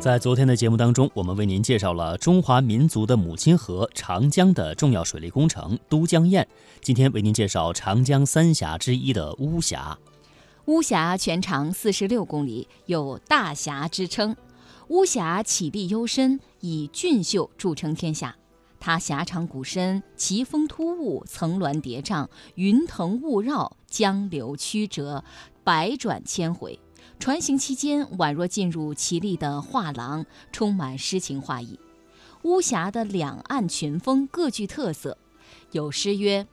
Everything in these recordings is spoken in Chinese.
在昨天的节目当中，我们为您介绍了中华民族的母亲河长江的重要水利工程都江堰。今天为您介绍长江三峡之一的巫峡。巫峡全长四十六公里，有“大峡”之称。巫峡起立幽深，以俊秀著称天下。它狭长谷深，奇峰突兀，层峦叠嶂，云腾雾绕，江流曲折，百转千回。船行期间，宛若进入绮丽的画廊，充满诗情画意。巫峡的两岸群峰各具特色，有诗曰：“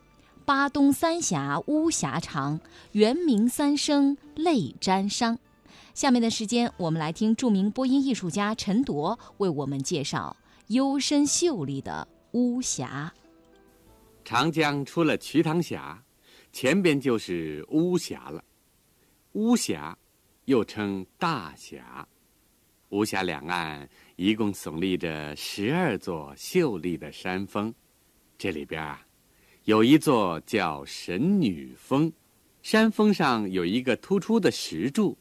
巴东三峡巫峡长，猿鸣三声泪沾裳。”下面的时间，我们来听著名播音艺术家陈铎为我们介绍幽深秀丽的巫峡。长江出了瞿塘峡，前边就是巫峡了。巫峡。又称大峡，巫峡两岸一共耸立着十二座秀丽的山峰，这里边啊，有一座叫神女峰，山峰上有一个突出的石柱，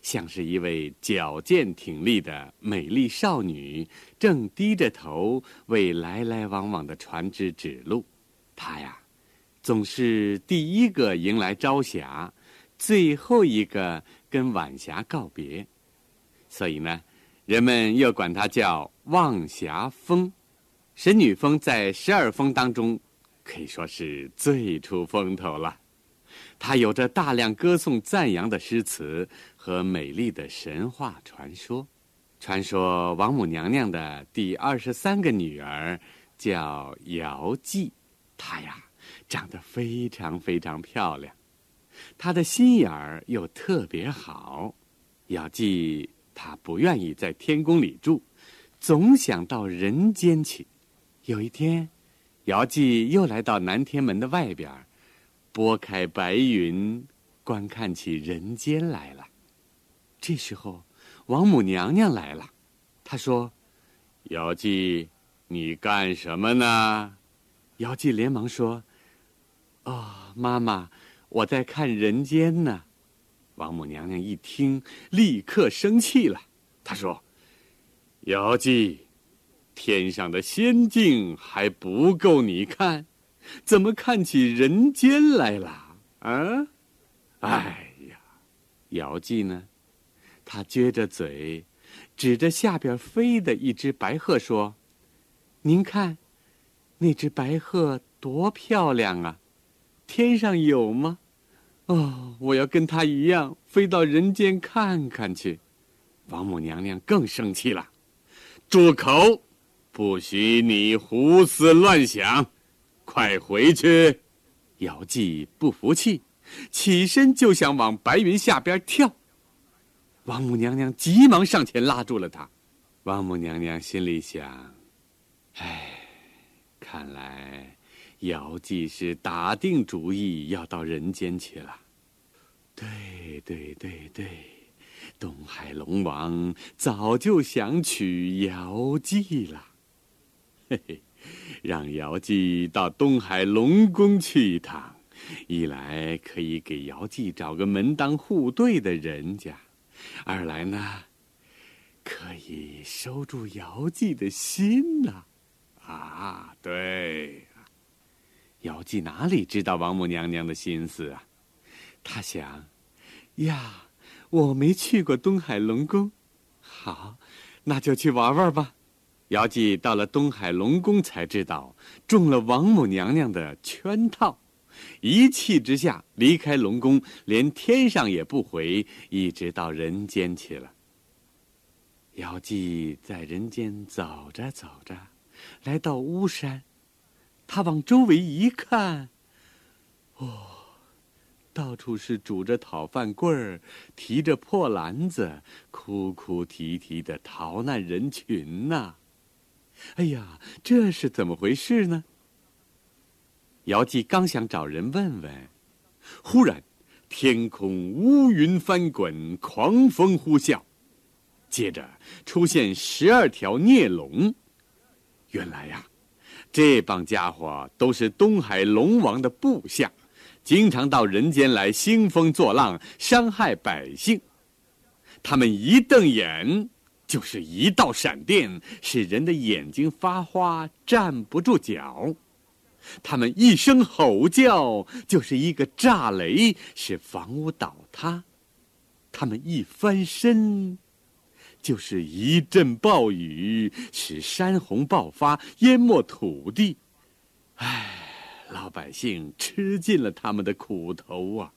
像是一位矫健挺立的美丽少女，正低着头为来来往往的船只指路。她呀，总是第一个迎来朝霞，最后一个。跟晚霞告别，所以呢，人们又管它叫望霞峰。神女峰在十二峰当中，可以说是最出风头了。它有着大量歌颂赞扬的诗词和美丽的神话传说。传说王母娘娘的第二十三个女儿叫瑶姬，她呀长得非常非常漂亮。他的心眼儿又特别好，姚记他不愿意在天宫里住，总想到人间去。有一天，姚记又来到南天门的外边，拨开白云，观看起人间来了。这时候，王母娘娘来了，她说：“姚记，你干什么呢？”姚记连忙说：“哦，妈妈。”我在看人间呢，王母娘娘一听，立刻生气了。她说：“姚姬，天上的仙境还不够你看，怎么看起人间来了？啊？哎呀，姚姬呢？她撅着嘴，指着下边飞的一只白鹤说：‘您看，那只白鹤多漂亮啊！’”天上有吗？哦，我要跟他一样飞到人间看看去。王母娘娘更生气了，住口！不许你胡思乱想，快回去！姚记不服气，起身就想往白云下边跳。王母娘娘急忙上前拉住了他。王母娘娘心里想：哎，看来……姚记是打定主意要到人间去了。对对对对，东海龙王早就想娶姚记了。嘿嘿，让姚记到东海龙宫去一趟，一来可以给姚记找个门当户对的人家，二来呢，可以收住姚记的心呐。啊，对。姚记哪里知道王母娘娘的心思啊？他想，呀，我没去过东海龙宫，好，那就去玩玩吧。姚记到了东海龙宫，才知道中了王母娘娘的圈套，一气之下离开龙宫，连天上也不回，一直到人间去了。姚记在人间走着走着，来到巫山。他往周围一看，哦，到处是拄着讨饭棍儿、提着破篮子、哭哭啼啼的逃难人群呐！哎呀，这是怎么回事呢？姚记刚想找人问问，忽然天空乌云翻滚，狂风呼啸，接着出现十二条孽龙。原来呀。这帮家伙都是东海龙王的部下，经常到人间来兴风作浪，伤害百姓。他们一瞪眼，就是一道闪电，使人的眼睛发花，站不住脚；他们一声吼叫，就是一个炸雷，使房屋倒塌；他们一翻身，就是一阵暴雨，使山洪爆发，淹没土地。唉，老百姓吃尽了他们的苦头啊！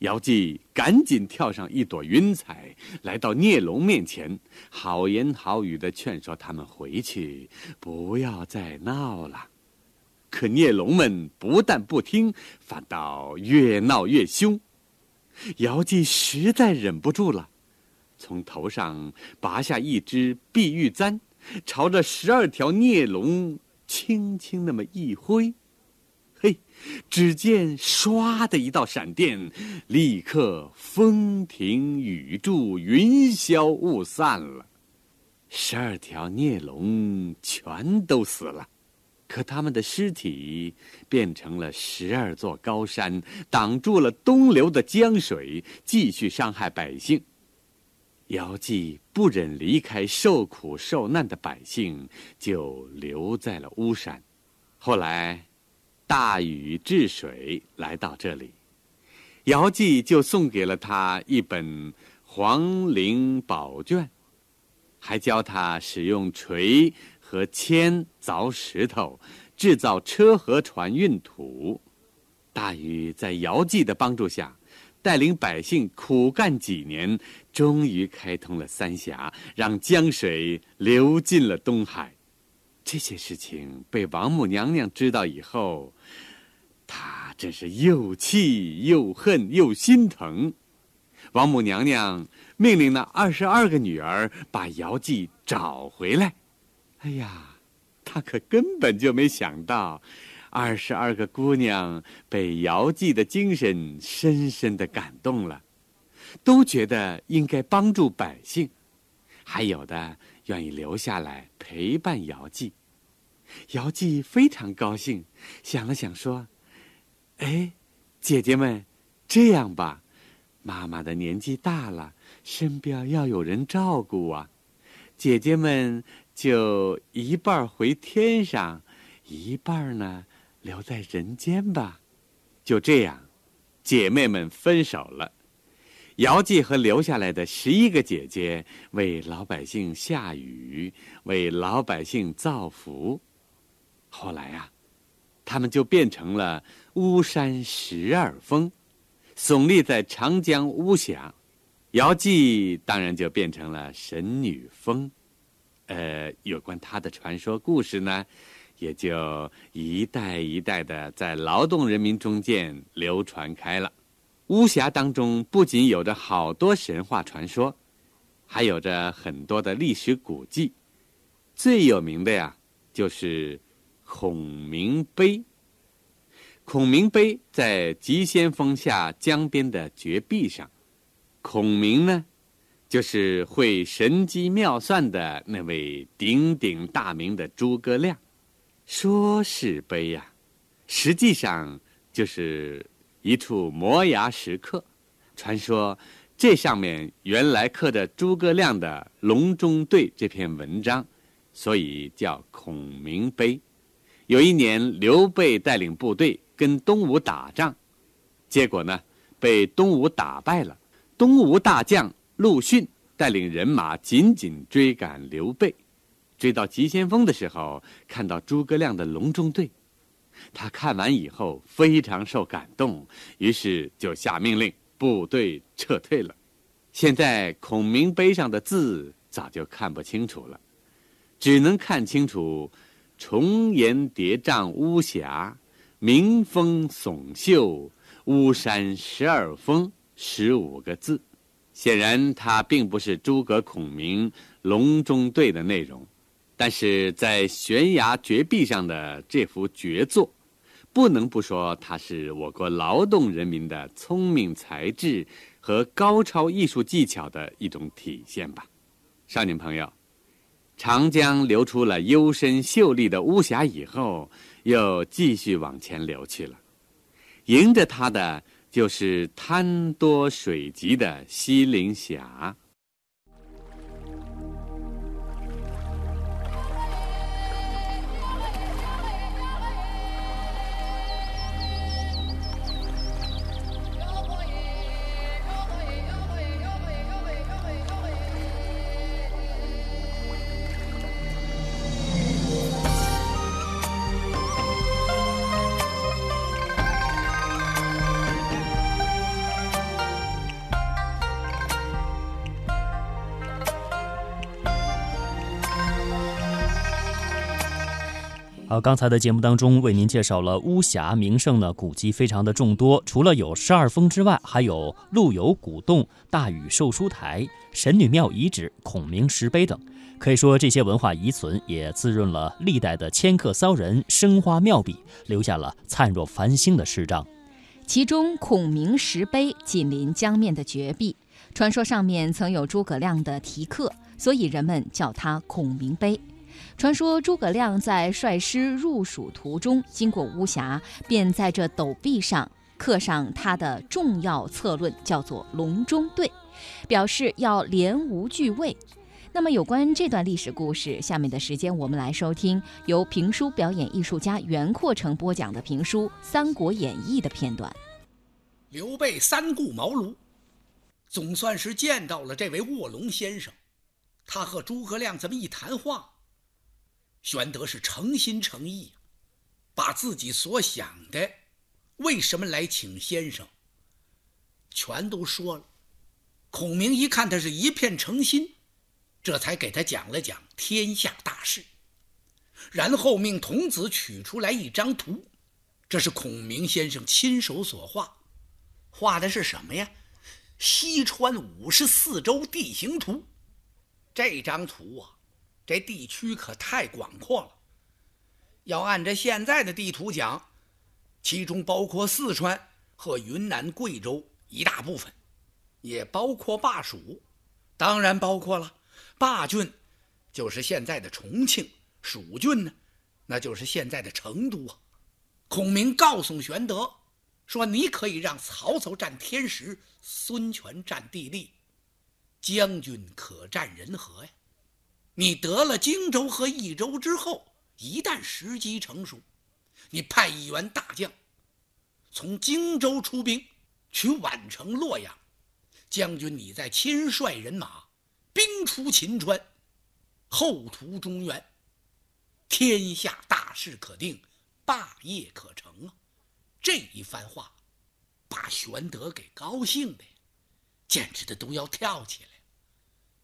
姚记赶紧跳上一朵云彩，来到孽龙面前，好言好语的劝说他们回去，不要再闹了。可孽龙们不但不听，反倒越闹越凶。姚记实在忍不住了，从头上拔下一支碧玉簪，朝着十二条孽龙轻轻那么一挥。嘿，只见唰的一道闪电，立刻风停雨住，云消雾散了。十二条孽龙全都死了，可他们的尸体变成了十二座高山，挡住了东流的江水，继续伤害百姓。姚记不忍离开受苦受难的百姓，就留在了巫山。后来。大禹治水来到这里，尧季就送给了他一本黄陵宝卷，还教他使用锤和铅凿石头，制造车和船运土。大禹在尧季的帮助下，带领百姓苦干几年，终于开通了三峡，让江水流进了东海。这些事情被王母娘娘知道以后，她真是又气又恨又心疼。王母娘娘命令那二十二个女儿把姚记找回来。哎呀，她可根本就没想到，二十二个姑娘被姚记的精神深深的感动了，都觉得应该帮助百姓，还有的。愿意留下来陪伴姚记，姚记非常高兴，想了想说：“哎，姐姐们，这样吧，妈妈的年纪大了，身边要有人照顾啊。姐姐们就一半回天上，一半呢留在人间吧。就这样，姐妹们分手了。”姚记和留下来的十一个姐姐为老百姓下雨，为老百姓造福。后来呀，他们就变成了巫山十二峰，耸立在长江巫峡。姚记当然就变成了神女峰。呃，有关她的传说故事呢，也就一代一代的在劳动人民中间流传开了。巫峡当中不仅有着好多神话传说，还有着很多的历史古迹。最有名的呀，就是孔明碑。孔明碑在急先锋下江边的绝壁上。孔明呢，就是会神机妙算的那位鼎鼎大名的诸葛亮。说是碑呀，实际上就是。一处摩崖石刻，传说这上面原来刻着诸葛亮的《隆中对》这篇文章，所以叫孔明碑。有一年，刘备带领部队跟东吴打仗，结果呢被东吴打败了。东吴大将陆逊带领人马紧紧追赶刘备，追到急先锋的时候，看到诸葛亮的《隆中对》。他看完以后非常受感动，于是就下命令部队撤退了。现在孔明碑上的字早就看不清楚了，只能看清楚“重岩叠嶂巫峡，明峰耸秀，巫山十二峰”十五个字。显然，它并不是诸葛孔明隆中对的内容。但是在悬崖绝壁上的这幅绝作，不能不说它是我国劳动人民的聪明才智和高超艺术技巧的一种体现吧。少年朋友，长江流出了幽深秀丽的巫峡以后，又继续往前流去了，迎着它的就是滩多水急的西陵峡。刚才的节目当中为您介绍了巫峡名胜呢，古迹非常的众多，除了有十二峰之外，还有陆游古洞、大禹寿书台、神女庙遗址、孔明石碑等。可以说，这些文化遗存也滋润了历代的迁客骚人生花妙笔，留下了灿若繁星的诗章。其中，孔明石碑紧邻江面的绝壁，传说上面曾有诸葛亮的题刻，所以人们叫它孔明碑。传说诸葛亮在率师入蜀途中，经过巫峡，便在这陡壁上刻上他的重要策论，叫做“隆中对”，表示要连吴俱魏。那么，有关这段历史故事，下面的时间我们来收听由评书表演艺术家袁阔成播讲的评书《三国演义》的片段。刘备三顾茅庐，总算是见到了这位卧龙先生。他和诸葛亮这么一谈话。玄德是诚心诚意，把自己所想的，为什么来请先生，全都说了。孔明一看他是一片诚心，这才给他讲了讲天下大事，然后命童子取出来一张图，这是孔明先生亲手所画，画的是什么呀？西川五十四州地形图。这张图啊。这地区可太广阔了，要按着现在的地图讲，其中包括四川和云南、贵州一大部分，也包括巴蜀，当然包括了巴郡，就是现在的重庆；蜀郡呢，那就是现在的成都啊。孔明告诉玄德说：“你可以让曹操占天时，孙权占地利，将军可占人和呀。”你得了荆州和益州之后，一旦时机成熟，你派一员大将从荆州出兵去宛城、洛阳。将军，你再亲率人马兵出秦川，后图中原，天下大事可定，霸业可成啊！这一番话，把玄德给高兴的，简直的都要跳起来。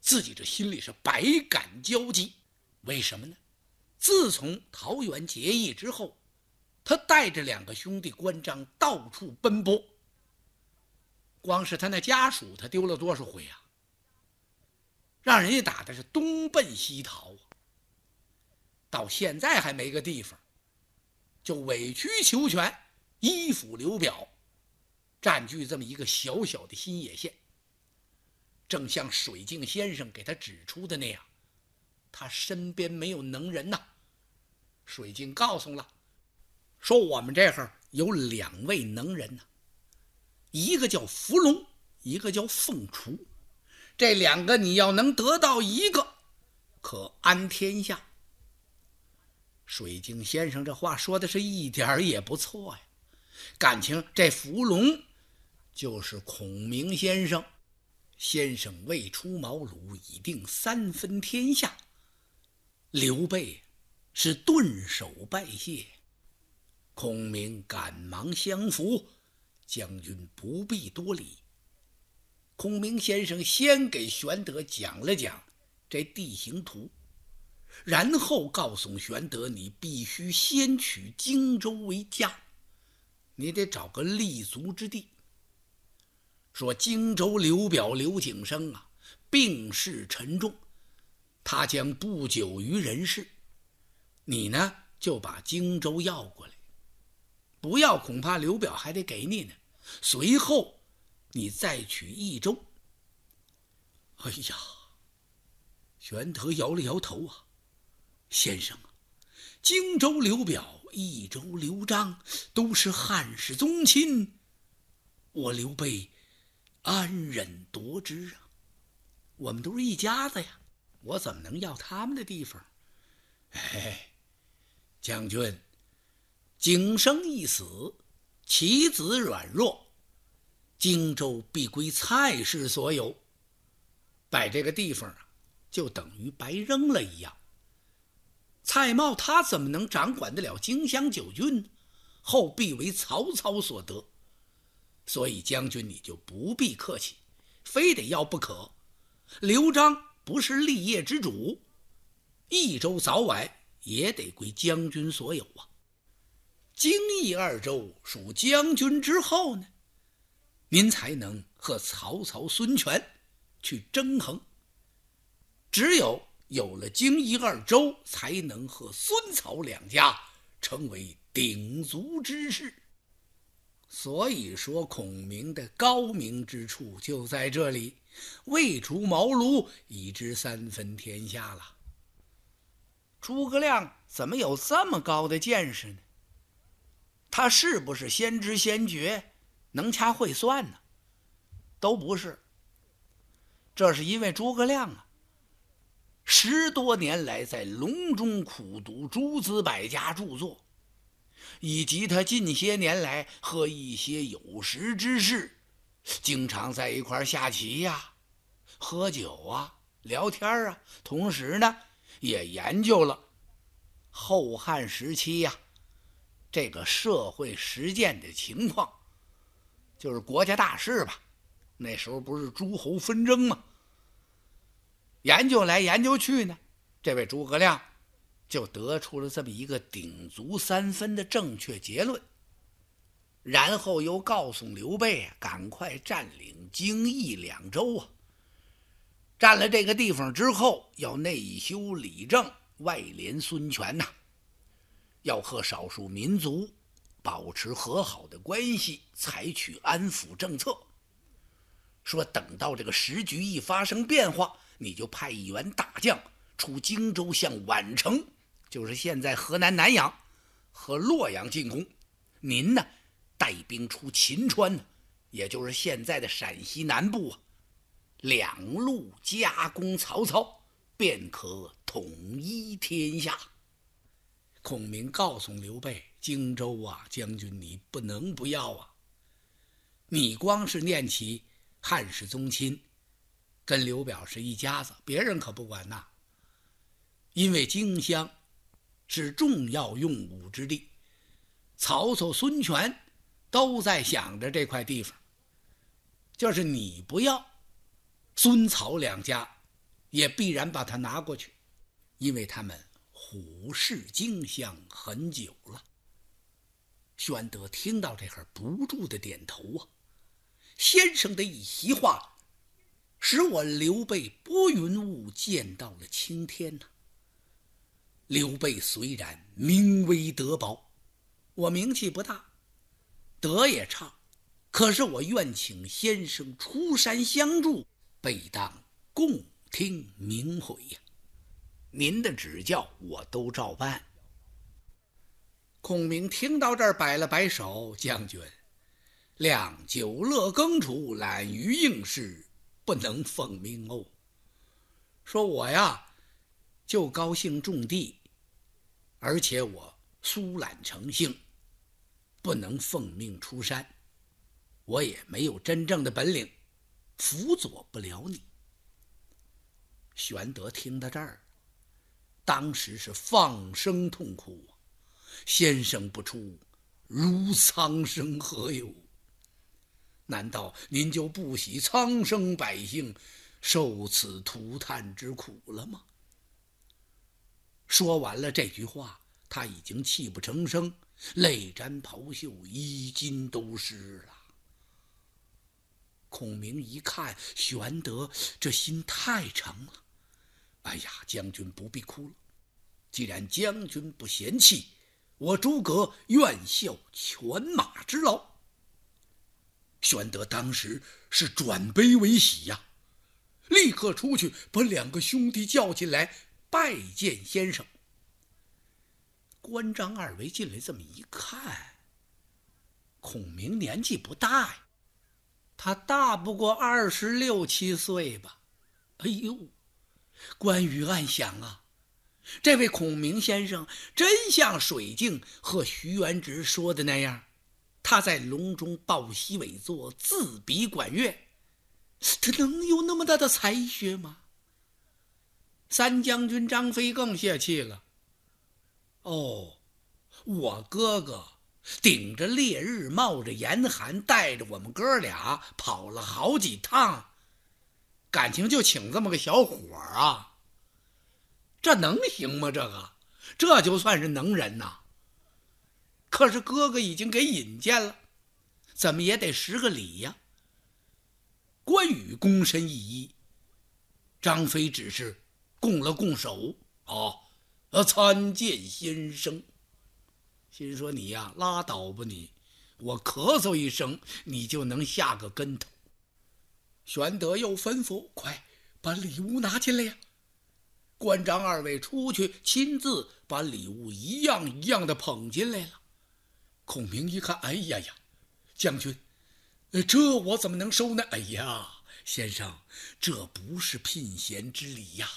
自己这心里是百感交集，为什么呢？自从桃园结义之后，他带着两个兄弟关张到处奔波。光是他那家属，他丢了多少回啊？让人家打的是东奔西逃啊！到现在还没个地方，就委曲求全，依附刘表，占据这么一个小小的新野县。正像水镜先生给他指出的那样，他身边没有能人呐。水镜告诉了，说我们这儿有两位能人呐，一个叫伏龙，一个叫凤雏。这两个你要能得到一个，可安天下。水镜先生这话说的是一点儿也不错呀，感情这伏龙就是孔明先生。先生未出茅庐，已定三分天下。刘备是顿首拜谢，孔明赶忙相扶，将军不必多礼。孔明先生先给玄德讲了讲这地形图，然后告诉玄德：“你必须先取荆州为家，你得找个立足之地。”说荆州刘表刘景升啊，病势沉重，他将不久于人世。你呢，就把荆州要过来，不要恐怕刘表还得给你呢。随后，你再取益州。哎呀，玄德摇了摇头啊，先生啊，荆州刘表、益州刘璋都是汉室宗亲，我刘备。安忍夺之啊！我们都是一家子呀，我怎么能要他们的地方？哎，将军，景生一死，其子软弱，荆州必归蔡氏所有。摆这个地方啊，就等于白扔了一样。蔡瑁他怎么能掌管得了荆襄九郡？后必为曹操所得。所以将军你就不必客气，非得要不可。刘璋不是立业之主，益州早晚也得归将军所有啊。荆益二州属将军之后呢，您才能和曹操、孙权去争衡。只有有了荆益二州，才能和孙曹两家成为鼎足之势。所以说，孔明的高明之处就在这里：未出茅庐，已知三分天下了。诸葛亮怎么有这么高的见识呢？他是不是先知先觉、能掐会算呢？都不是。这是因为诸葛亮啊，十多年来在隆中苦读诸子百家著作。以及他近些年来和一些有识之士，经常在一块下棋呀、喝酒啊、聊天啊，同时呢，也研究了后汉时期呀这个社会实践的情况，就是国家大事吧。那时候不是诸侯纷争吗？研究来研究去呢，这位诸葛亮。就得出了这么一个鼎足三分的正确结论，然后又告诉刘备啊，赶快占领荆益两州啊。占了这个地方之后，要内修理政，外联孙权呐，要和少数民族保持和好的关系，采取安抚政策。说等到这个时局一发生变化，你就派一员大将出荆州向宛城。就是现在河南南阳和洛阳进攻，您呢带兵出秦川，也就是现在的陕西南部啊，两路夹攻曹操，便可统一天下。孔明告诉刘备：“荆州啊，将军你不能不要啊！你光是念起汉室宗亲，跟刘表是一家子，别人可不管呐。因为荆襄。”是重要用武之地，曹操、孙权都在想着这块地方。就是你不要，孙曹两家也必然把它拿过去，因为他们虎视荆襄很久了。玄德听到这会不住的点头啊，先生的一席话，使我刘备拨云雾见到了青天呐。刘备虽然名为德薄，我名气不大，德也差，可是我愿请先生出山相助，备当共听明悔呀。您的指教我都照办。孔明听到这儿，摆了摆手：“将军，谅酒乐耕锄，懒于应试，不能奉命哦。说我呀，就高兴种地。”而且我疏懒成性，不能奉命出山，我也没有真正的本领，辅佐不了你。玄德听到这儿，当时是放声痛哭：“先生不出，如苍生何有？难道您就不喜苍生百姓受此涂炭之苦了吗？”说完了这句话，他已经泣不成声，泪沾袍袖，衣襟都湿了。孔明一看，玄德这心太诚了。哎呀，将军不必哭了，既然将军不嫌弃，我诸葛愿效犬马之劳。玄德当时是转悲为喜呀，立刻出去把两个兄弟叫进来。拜见先生。关张二位进来，这么一看，孔明年纪不大呀，他大不过二十六七岁吧？哎呦，关羽暗想啊，这位孔明先生真像水镜和徐元直说的那样，他在隆中抱膝委坐，自比管乐，他能有那么大的才学吗？三将军张飞更泄气了。哦，我哥哥顶着烈日，冒着严寒，带着我们哥俩跑了好几趟，感情就请这么个小伙儿啊？这能行吗？这个这就算是能人呐。可是哥哥已经给引荐了，怎么也得十个礼呀。关羽躬身一揖，张飞只是拱了拱手，啊，呃，参见先生。心说你呀，拉倒吧你！我咳嗽一声，你就能下个跟头。玄德又吩咐：“快把礼物拿进来呀！”关张二位出去，亲自把礼物一样一样的捧进来了。孔明一看，哎呀呀，将军，这我怎么能收呢？哎呀，先生，这不是聘贤之礼呀！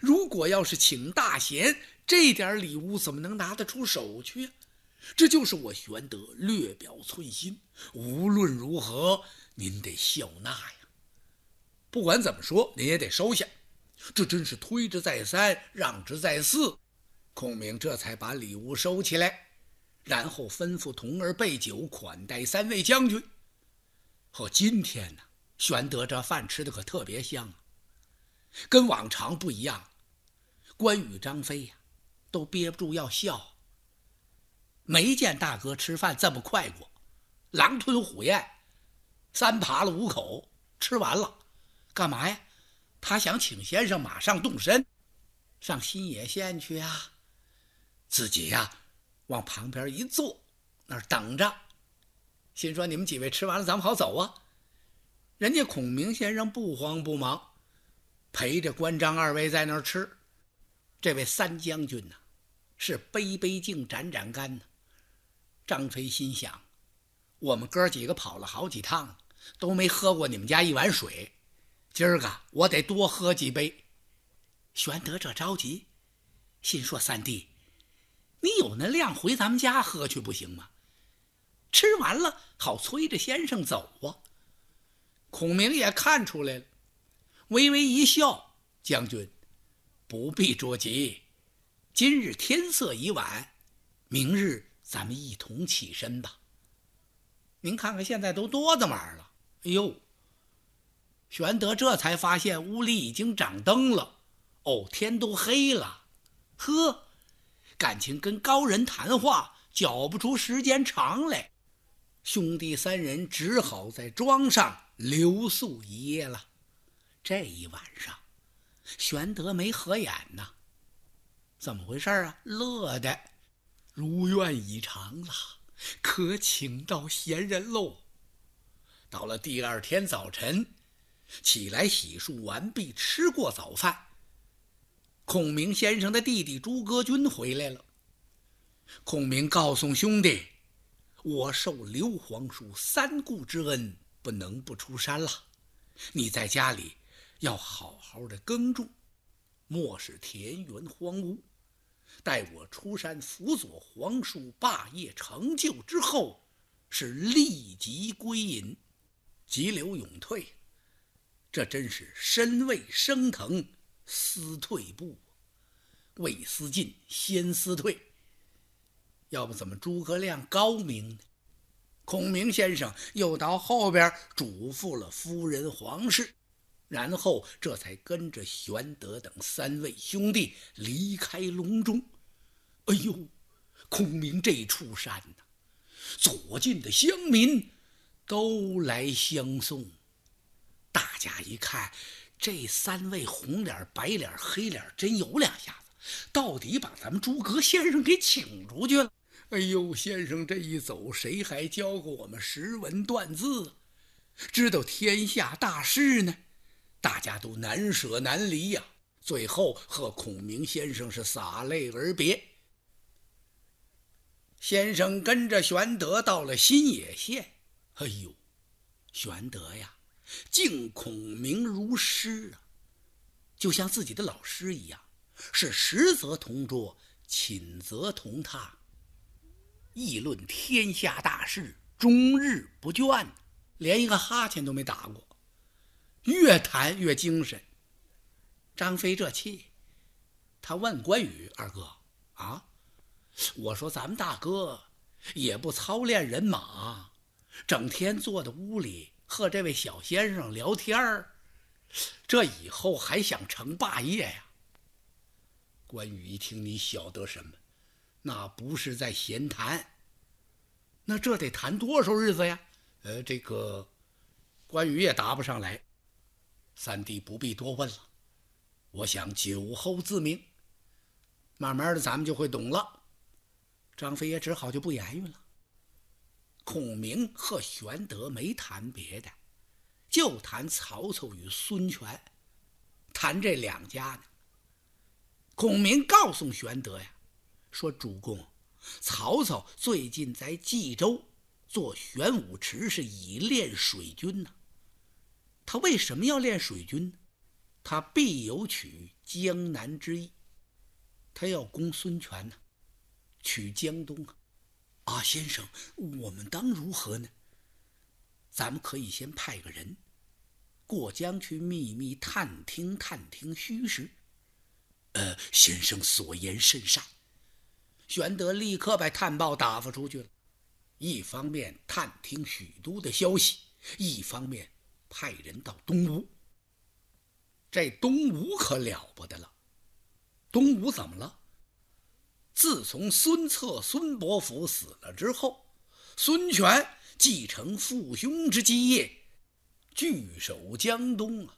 如果要是请大贤，这点礼物怎么能拿得出手去呀？这就是我玄德略表寸心。无论如何，您得笑纳呀。不管怎么说，您也得收下。这真是推之再三，让之再四。孔明这才把礼物收起来，然后吩咐童儿备酒款待三位将军。和今天呢，玄德这饭吃的可特别香啊，跟往常不一样。关羽、张飞呀，都憋不住要笑。没见大哥吃饭这么快过，狼吞虎咽，三扒了五口吃完了，干嘛呀？他想请先生马上动身，上新野县去啊。自己呀，往旁边一坐，那儿等着，心说：你们几位吃完了，咱们好走啊。人家孔明先生不慌不忙，陪着关张二位在那儿吃。这位三将军呐，是杯杯敬，盏盏干呢。张飞心想：我们哥几个跑了好几趟，都没喝过你们家一碗水，今儿个我得多喝几杯。玄德这着急，心说：三弟，你有那量，回咱们家喝去不行吗？吃完了好催着先生走啊。孔明也看出来了，微微一笑：“将军不必着急，今日天色已晚，明日。”咱们一同起身吧。您看看现在都多大晚了？哎呦！玄德这才发现屋里已经掌灯了。哦，天都黑了。呵，感情跟高人谈话搅不出时间长来。兄弟三人只好在庄上留宿一夜了。这一晚上，玄德没合眼呐。怎么回事啊？乐的。如愿以偿了，可请到贤人喽。到了第二天早晨，起来洗漱完毕，吃过早饭，孔明先生的弟弟诸葛均回来了。孔明告诉兄弟：“我受刘皇叔三顾之恩，不能不出山了。你在家里要好好的耕种，莫使田园荒芜。”待我出山辅佐皇叔霸业成就之后，是立即归隐，急流勇退。这真是身未升腾思退步，未思进先思退。要不怎么诸葛亮高明呢？孔明先生又到后边嘱咐了夫人皇室。然后，这才跟着玄德等三位兄弟离开隆中。哎呦，孔明这出山呐，左近的乡民都来相送。大家一看，这三位红脸、白脸、黑脸，真有两下子，到底把咱们诸葛先生给请出去了。哎呦，先生这一走，谁还教过我们识文断字，知道天下大事呢？大家都难舍难离呀，最后和孔明先生是洒泪而别。先生跟着玄德到了新野县，哎呦，玄德呀，敬孔明如师啊，就像自己的老师一样，是食则同桌，寝则同榻，议论天下大事，终日不倦，连一个哈欠都没打过。越谈越精神。张飞这气，他问关羽二哥：“啊，我说咱们大哥也不操练人马，整天坐在屋里和这位小先生聊天儿，这以后还想成霸业呀？”关羽一听，你晓得什么？那不是在闲谈，那这得谈多少日子呀？呃，这个关羽也答不上来。三弟不必多问了，我想酒后自明，慢慢的咱们就会懂了。张飞也只好就不言语了。孔明和玄德没谈别的，就谈曹操与孙权，谈这两家呢。孔明告诉玄德呀，说主公，曹操最近在冀州做玄武池，是以练水军呢。他为什么要练水军呢？他必有取江南之意，他要攻孙权呢，取江东啊！啊，先生，我们当如何呢？咱们可以先派个人过江去秘密探听探听虚实。呃，先生所言甚善。玄德立刻把探报打发出去了，一方面探听许都的消息，一方面派人到东吴。这东吴可了不得了，东吴怎么了？自从孙策、孙伯符死了之后，孙权继承父兄之基业，据守江东啊。